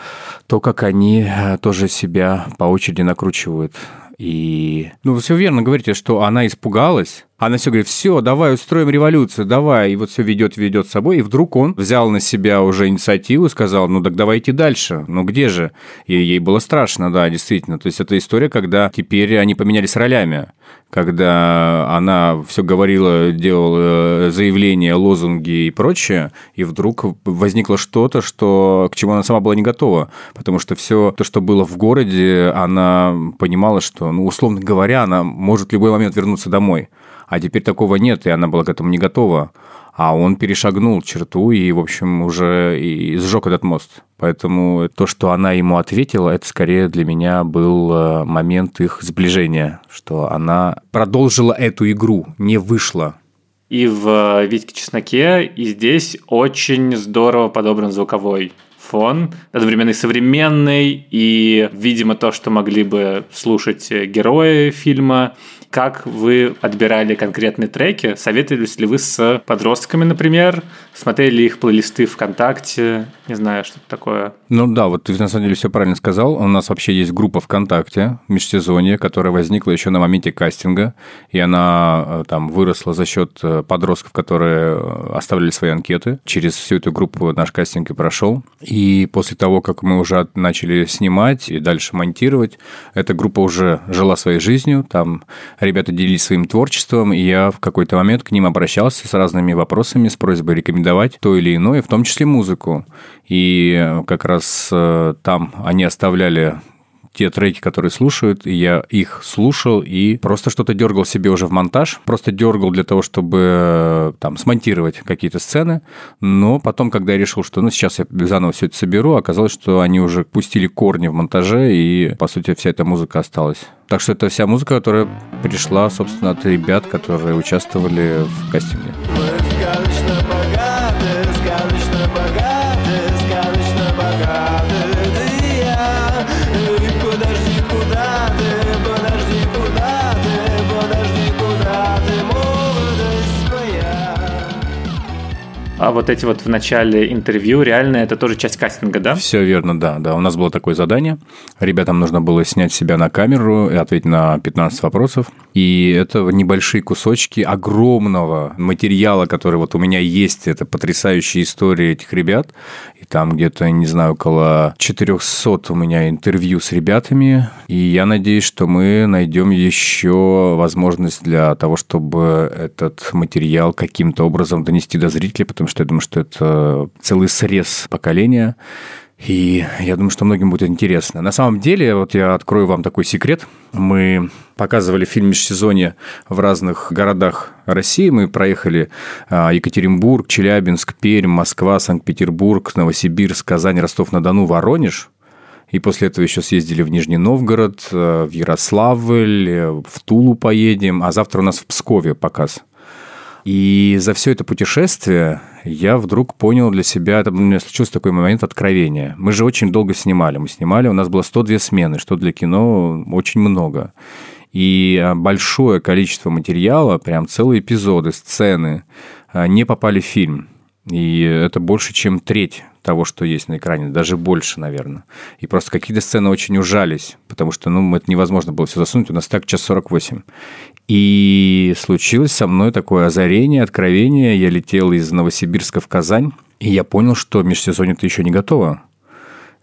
то, как они э, тоже себя по очереди накручивают. И, ну, вы все верно говорите, что она испугалась, она все говорит, все, давай устроим революцию, давай. И вот все ведет, ведет с собой. И вдруг он взял на себя уже инициативу сказал, ну так давайте дальше. Ну где же? И ей было страшно, да, действительно. То есть это история, когда теперь они поменялись ролями. Когда она все говорила, делала заявления, лозунги и прочее, и вдруг возникло что-то, что, к чему она сама была не готова. Потому что все то, что было в городе, она понимала, что, ну, условно говоря, она может в любой момент вернуться домой. А теперь такого нет, и она была к этому не готова. А он перешагнул черту и, в общем, уже и сжег этот мост. Поэтому то, что она ему ответила, это скорее для меня был э, момент их сближения, что она продолжила эту игру, не вышла. И в «Витьке Чесноке», и здесь очень здорово подобран звуковой фон, одновременно и современный, и, видимо, то, что могли бы слушать герои фильма, как вы отбирали конкретные треки? Советовались ли вы с подростками, например? Смотрели их плейлисты ВКонтакте? Не знаю, что-то такое. Ну да, вот ты на самом деле все правильно сказал. У нас вообще есть группа ВКонтакте межсезонье, которая возникла еще на моменте кастинга, и она э, там выросла за счет э, подростков, которые э, оставляли свои анкеты. Через всю эту группу наш кастинг и прошел. И после того, как мы уже начали снимать и дальше монтировать, эта группа уже жила своей жизнью. Там ребята делились своим творчеством, и я в какой-то момент к ним обращался с разными вопросами, с просьбой рекомендовать то или иное, в том числе музыку. И как раз э, там они оставляли те треки, которые слушают, и я их слушал и просто что-то дергал себе уже в монтаж, просто дергал для того, чтобы э, там смонтировать какие-то сцены, но потом, когда я решил, что ну сейчас я заново все это соберу, оказалось, что они уже пустили корни в монтаже, и, по сути, вся эта музыка осталась. Так что это вся музыка, которая пришла, собственно, от ребят, которые участвовали в кастинге. А вот эти вот в начале интервью, реально это тоже часть кастинга, да? Все верно, да. да. У нас было такое задание. Ребятам нужно было снять себя на камеру и ответить на 15 вопросов. И это небольшие кусочки огромного материала, который вот у меня есть. Это потрясающая история этих ребят. И там где-то, не знаю, около 400 у меня интервью с ребятами. И я надеюсь, что мы найдем еще возможность для того, чтобы этот материал каким-то образом донести до зрителей, потому потому что я думаю, что это целый срез поколения. И я думаю, что многим будет интересно. На самом деле, вот я открою вам такой секрет. Мы показывали фильм «Межсезонье» в разных городах России. Мы проехали а, Екатеринбург, Челябинск, Пермь, Москва, Санкт-Петербург, Новосибирск, Казань, Ростов-на-Дону, Воронеж. И после этого еще съездили в Нижний Новгород, э, в Ярославль, в Тулу поедем. А завтра у нас в Пскове показ – и за все это путешествие я вдруг понял для себя, это у меня случился такой момент откровения. Мы же очень долго снимали. Мы снимали, у нас было 102 смены, что для кино очень много. И а, большое количество материала, прям целые эпизоды, сцены, а, не попали в фильм. И это больше, чем треть того, что есть на экране, даже больше, наверное. И просто какие-то сцены очень ужались, потому что, ну, это невозможно было все засунуть, у нас так час 48. И случилось со мной такое озарение, откровение. Я летел из Новосибирска в Казань, и я понял, что межсезонье-то еще не готово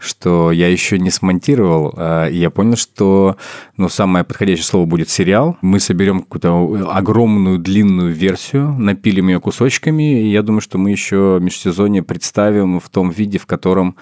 что я еще не смонтировал. А, и я понял, что ну, самое подходящее слово будет сериал. Мы соберем какую-то огромную длинную версию, напилим ее кусочками, и я думаю, что мы еще межсезонье представим в том виде, в котором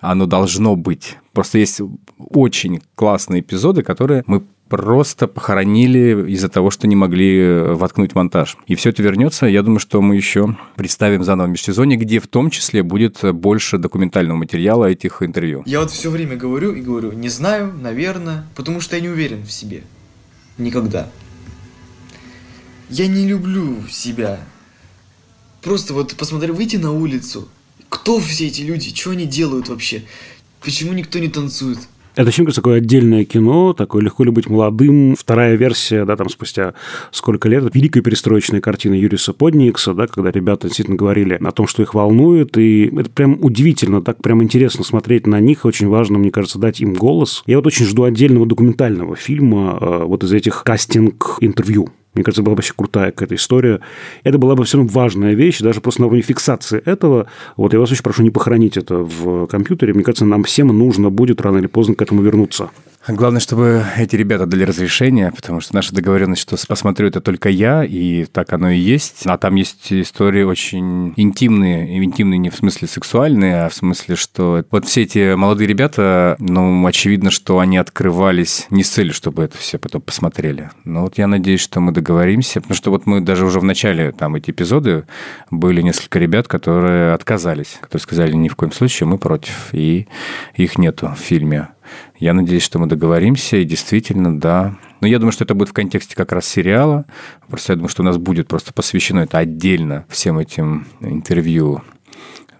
оно должно быть. Просто есть очень классные эпизоды, которые мы просто похоронили из-за того, что не могли э, воткнуть монтаж. И все это вернется. Я думаю, что мы еще представим заново в межсезонье, где в том числе будет больше документального материала этих интервью. Я вот все время говорю и говорю, не знаю, наверное, потому что я не уверен в себе. Никогда. Я не люблю себя. Просто вот посмотри, выйти на улицу. Кто все эти люди? Что они делают вообще? Почему никто не танцует? Это очень такое отдельное кино, такое «Легко ли быть молодым». Вторая версия, да, там спустя сколько лет, великая перестроечная картина Юриса Подникса, да, когда ребята действительно говорили о том, что их волнует, и это прям удивительно, так прям интересно смотреть на них, очень важно, мне кажется, дать им голос. Я вот очень жду отдельного документального фильма э, вот из этих кастинг-интервью мне кажется, была бы вообще крутая какая-то история. Это была бы все равно важная вещь, даже просто на уровне фиксации этого. Вот я вас очень прошу не похоронить это в компьютере. Мне кажется, нам всем нужно будет рано или поздно к этому вернуться. Главное, чтобы эти ребята дали разрешение, потому что наша договоренность, что посмотрю это только я, и так оно и есть. А там есть истории очень интимные, интимные не в смысле сексуальные, а в смысле, что вот все эти молодые ребята, ну, очевидно, что они открывались не с целью, чтобы это все потом посмотрели. Но вот я надеюсь, что мы договоримся, потому что вот мы даже уже в начале там эти эпизоды были несколько ребят, которые отказались, которые сказали, ни в коем случае мы против, и их нету в фильме. Я надеюсь, что мы договоримся, и действительно, да. Но я думаю, что это будет в контексте как раз сериала. Просто я думаю, что у нас будет просто посвящено это отдельно всем этим интервью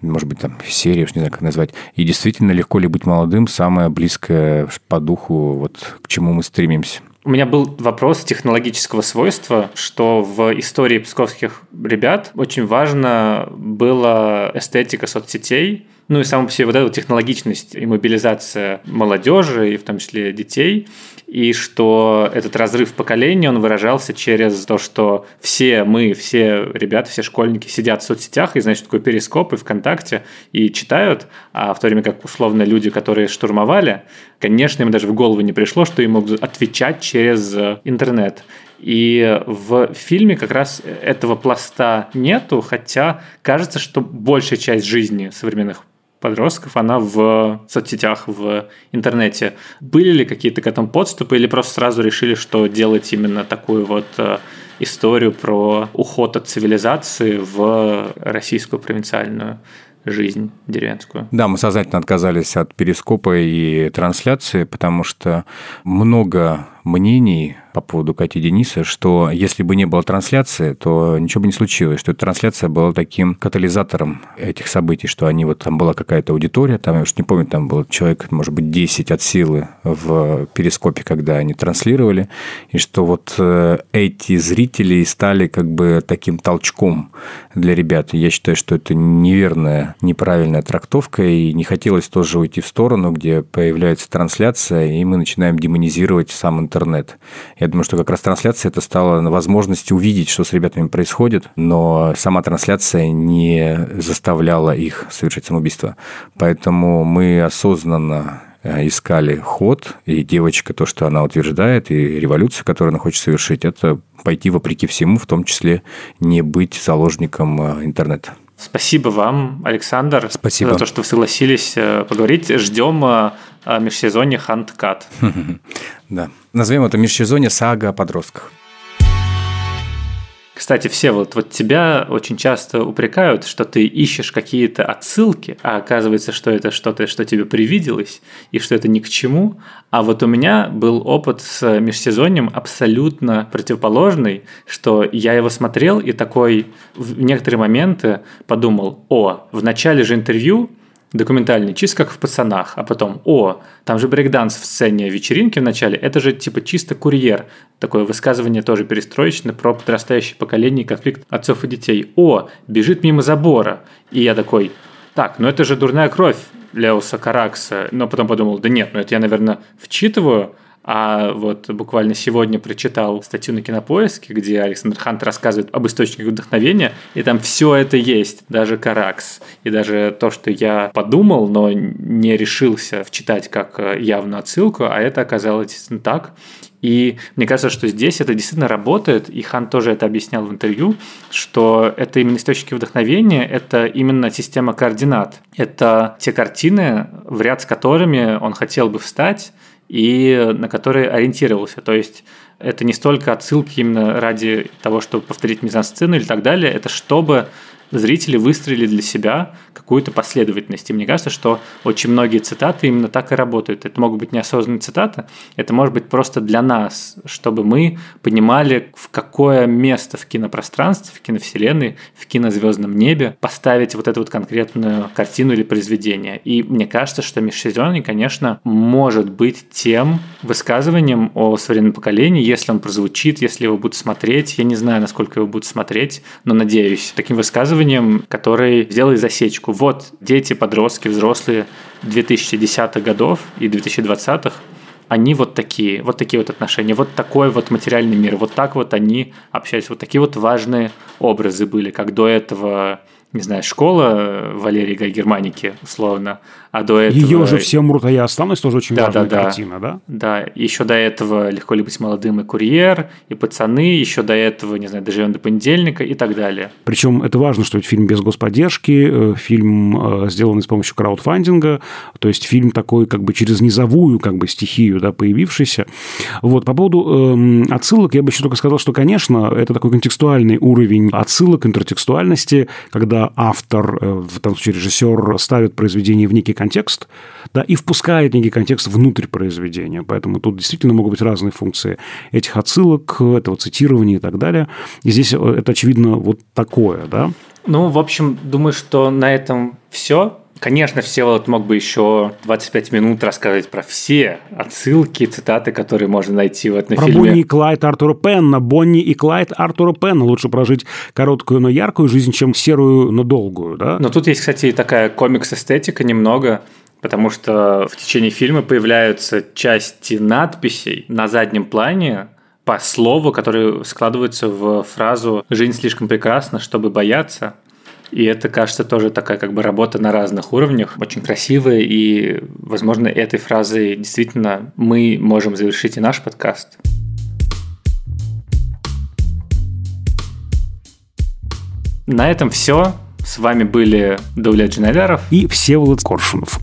может быть, там, серия, уж не знаю, как назвать. И действительно, легко ли быть молодым, самое близкое по духу, вот к чему мы стремимся. У меня был вопрос технологического свойства, что в истории псковских ребят очень важно была эстетика соцсетей, ну и сама по себе вот эта технологичность и мобилизация молодежи, и в том числе детей, и что этот разрыв поколений, он выражался через то, что все мы, все ребята, все школьники сидят в соцсетях и знают, что такое Перископ и ВКонтакте, и читают, а в то время как условно люди, которые штурмовали, конечно, им даже в голову не пришло, что им могут отвечать через интернет. И в фильме как раз этого пласта нету, хотя кажется, что большая часть жизни современных подростков, она в соцсетях, в интернете. Были ли какие-то к этому подступы или просто сразу решили, что делать именно такую вот э, историю про уход от цивилизации в российскую провинциальную жизнь деревенскую. Да, мы сознательно отказались от перископа и трансляции, потому что много мнений по поводу Кати Дениса, что если бы не было трансляции, то ничего бы не случилось, что эта трансляция была таким катализатором этих событий, что они вот там была какая-то аудитория, там, я уж не помню, там был человек, может быть, 10 от силы в перископе, когда они транслировали, и что вот э, эти зрители стали как бы таким толчком для ребят. Я считаю, что это неверная, неправильная трактовка, и не хотелось тоже уйти в сторону, где появляется трансляция, и мы начинаем демонизировать сам интернет. Я думаю, что как раз трансляция это стала возможностью увидеть, что с ребятами происходит, но сама трансляция не заставляла их совершить самоубийство. Поэтому мы осознанно э, искали ход, и девочка, то, что она утверждает, и революция, которую она хочет совершить, это пойти вопреки всему, в том числе не быть заложником э, интернета. Спасибо вам, Александр, Спасибо. за то, что вы согласились э, поговорить. Ждем межсезонье Ханткат. Да. Назовем это межсезонье сага о подростках. Кстати, все вот, вот тебя очень часто упрекают, что ты ищешь какие-то отсылки, а оказывается, что это что-то, что тебе привиделось, и что это ни к чему. А вот у меня был опыт с межсезоньем абсолютно противоположный, что я его смотрел и такой в некоторые моменты подумал, о, в начале же интервью документальный, чисто как в «Пацанах», а потом, о, там же брейкданс в сцене вечеринки в начале, это же типа чисто курьер. Такое высказывание тоже перестроечное про подрастающее поколение и конфликт отцов и детей. О, бежит мимо забора. И я такой, так, ну это же дурная кровь Леоса Каракса. Но потом подумал, да нет, ну это я, наверное, вчитываю, а вот буквально сегодня прочитал статью на Кинопоиске, где Александр Хант рассказывает об источниках вдохновения, и там все это есть, даже Каракс. И даже то, что я подумал, но не решился вчитать как э, явно отсылку, а это оказалось действительно так. И мне кажется, что здесь это действительно работает, и Хан тоже это объяснял в интервью, что это именно источники вдохновения, это именно система координат. Это те картины, в ряд с которыми он хотел бы встать, и на который ориентировался. То есть это не столько отсылки именно ради того, чтобы повторить мизансцену или так далее, это чтобы зрители выстроили для себя какую-то последовательность. И мне кажется, что очень многие цитаты именно так и работают. Это могут быть неосознанные цитаты, это может быть просто для нас, чтобы мы понимали, в какое место в кинопространстве, в киновселенной, в кинозвездном небе поставить вот эту вот конкретную картину или произведение. И мне кажется, что межсезонный, конечно, может быть тем высказыванием о современном поколении, если он прозвучит, если его будут смотреть. Я не знаю, насколько его будут смотреть, но надеюсь, таким высказыванием исследованием, который сделали засечку. Вот дети, подростки, взрослые 2010-х годов и 2020-х, они вот такие, вот такие вот отношения, вот такой вот материальный мир, вот так вот они общались, вот такие вот важные образы были, как до этого не знаю, школа Валерии Гай Германики, условно, а до этого... Ее же все мрут, а я останусь, тоже очень да, важная да, да. картина, да? Да, еще до этого «Легко ли быть молодым» и «Курьер», и «Пацаны», еще до этого, не знаю, «Доживем до понедельника» и так далее. Причем это важно, что это фильм без господдержки, э, фильм, э, сделанный с помощью краудфандинга, то есть фильм такой как бы через низовую как бы стихию, да, появившийся. Вот, по поводу эм, отсылок я бы еще только сказал, что, конечно, это такой контекстуальный уровень отсылок, интертекстуальности, когда автор, э, в том случае режиссер, ставит произведение в некий контекст, да, и впускает некий контекст внутрь произведения. Поэтому тут действительно могут быть разные функции этих отсылок, этого цитирования и так далее. И здесь э, это, очевидно, вот такое, да. Ну, в общем, думаю, что на этом все. Конечно, Всеволод мог бы еще 25 минут рассказать про все отсылки, цитаты, которые можно найти в этом про фильме. Про Бонни и Клайд Артура Пенна. Бонни и Клайд Артура Пенна. Лучше прожить короткую, но яркую жизнь, чем серую, но долгую, да? Но тут есть, кстати, такая комикс-эстетика немного, потому что в течение фильма появляются части надписей на заднем плане, по слову, которые складываются в фразу «Жизнь слишком прекрасна, чтобы бояться». И это, кажется, тоже такая как бы работа на разных уровнях, очень красивая, и, возможно, этой фразой действительно мы можем завершить и наш подкаст. На этом все. С вами были Давля Джинайдаров и Всеволод Коршунов.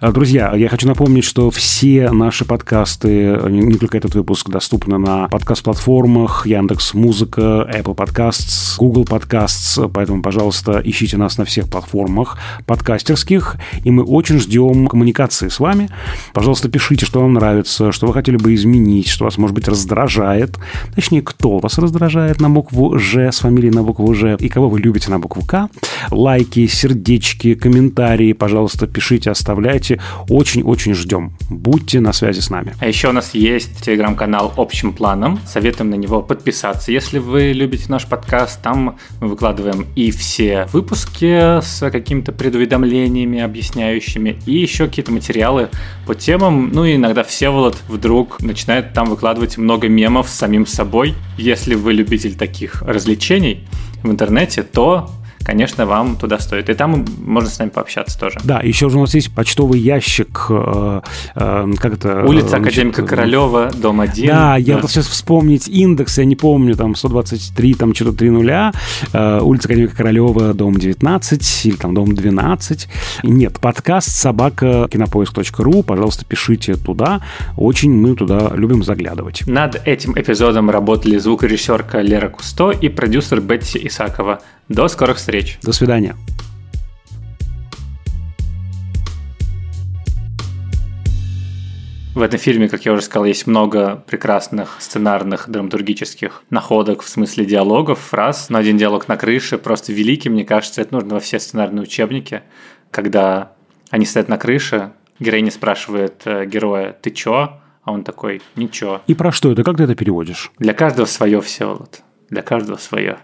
А, друзья, я хочу напомнить, что все наши подкасты, не только этот выпуск, доступны на подкаст-платформах Яндекс Музыка, Apple Podcasts, Google Podcasts, поэтому, пожалуйста, ищите нас на всех платформах подкастерских, и мы очень ждем коммуникации с вами. Пожалуйста, пишите, что вам нравится, что вы хотели бы изменить, что вас, может быть, раздражает. Точнее, кто вас раздражает на букву «Ж» с фамилией на букву «Ж» и кого вы любите на букву «К». Лайки, сердечки, комментарии, пожалуйста, пишите, оставляйте оставляйте. Очень-очень ждем. Будьте на связи с нами. А еще у нас есть телеграм-канал «Общим планом». Советуем на него подписаться, если вы любите наш подкаст. Там мы выкладываем и все выпуски с какими-то предуведомлениями, объясняющими, и еще какие-то материалы по темам. Ну и иногда Всеволод вдруг начинает там выкладывать много мемов с самим собой. Если вы любитель таких развлечений в интернете, то конечно, вам туда стоит. И там можно с нами пообщаться тоже. Да, еще же у нас есть почтовый ящик, э, э, как это? Улица Академика значит, Королева, дом 1. Да, да. я пытался сейчас вспомнить индекс, я не помню, там 123, там что-то 3 нуля, э, улица Академика Королева, дом 19 или там дом 12. Нет, подкаст собака кинопоиск.ру, пожалуйста, пишите туда, очень мы туда любим заглядывать. Над этим эпизодом работали звукорежиссерка Лера Кусто и продюсер Бетси Исакова. До скорых встреч. До свидания. В этом фильме, как я уже сказал, есть много прекрасных сценарных, драматургических находок в смысле диалогов, фраз. Но один диалог на крыше просто великий, мне кажется, это нужно во все сценарные учебники, когда они стоят на крыше, героиня спрашивает э, героя «Ты чё?», а он такой «Ничего». И про что это? Как ты это переводишь? Для каждого свое, Всеволод. Для каждого свое.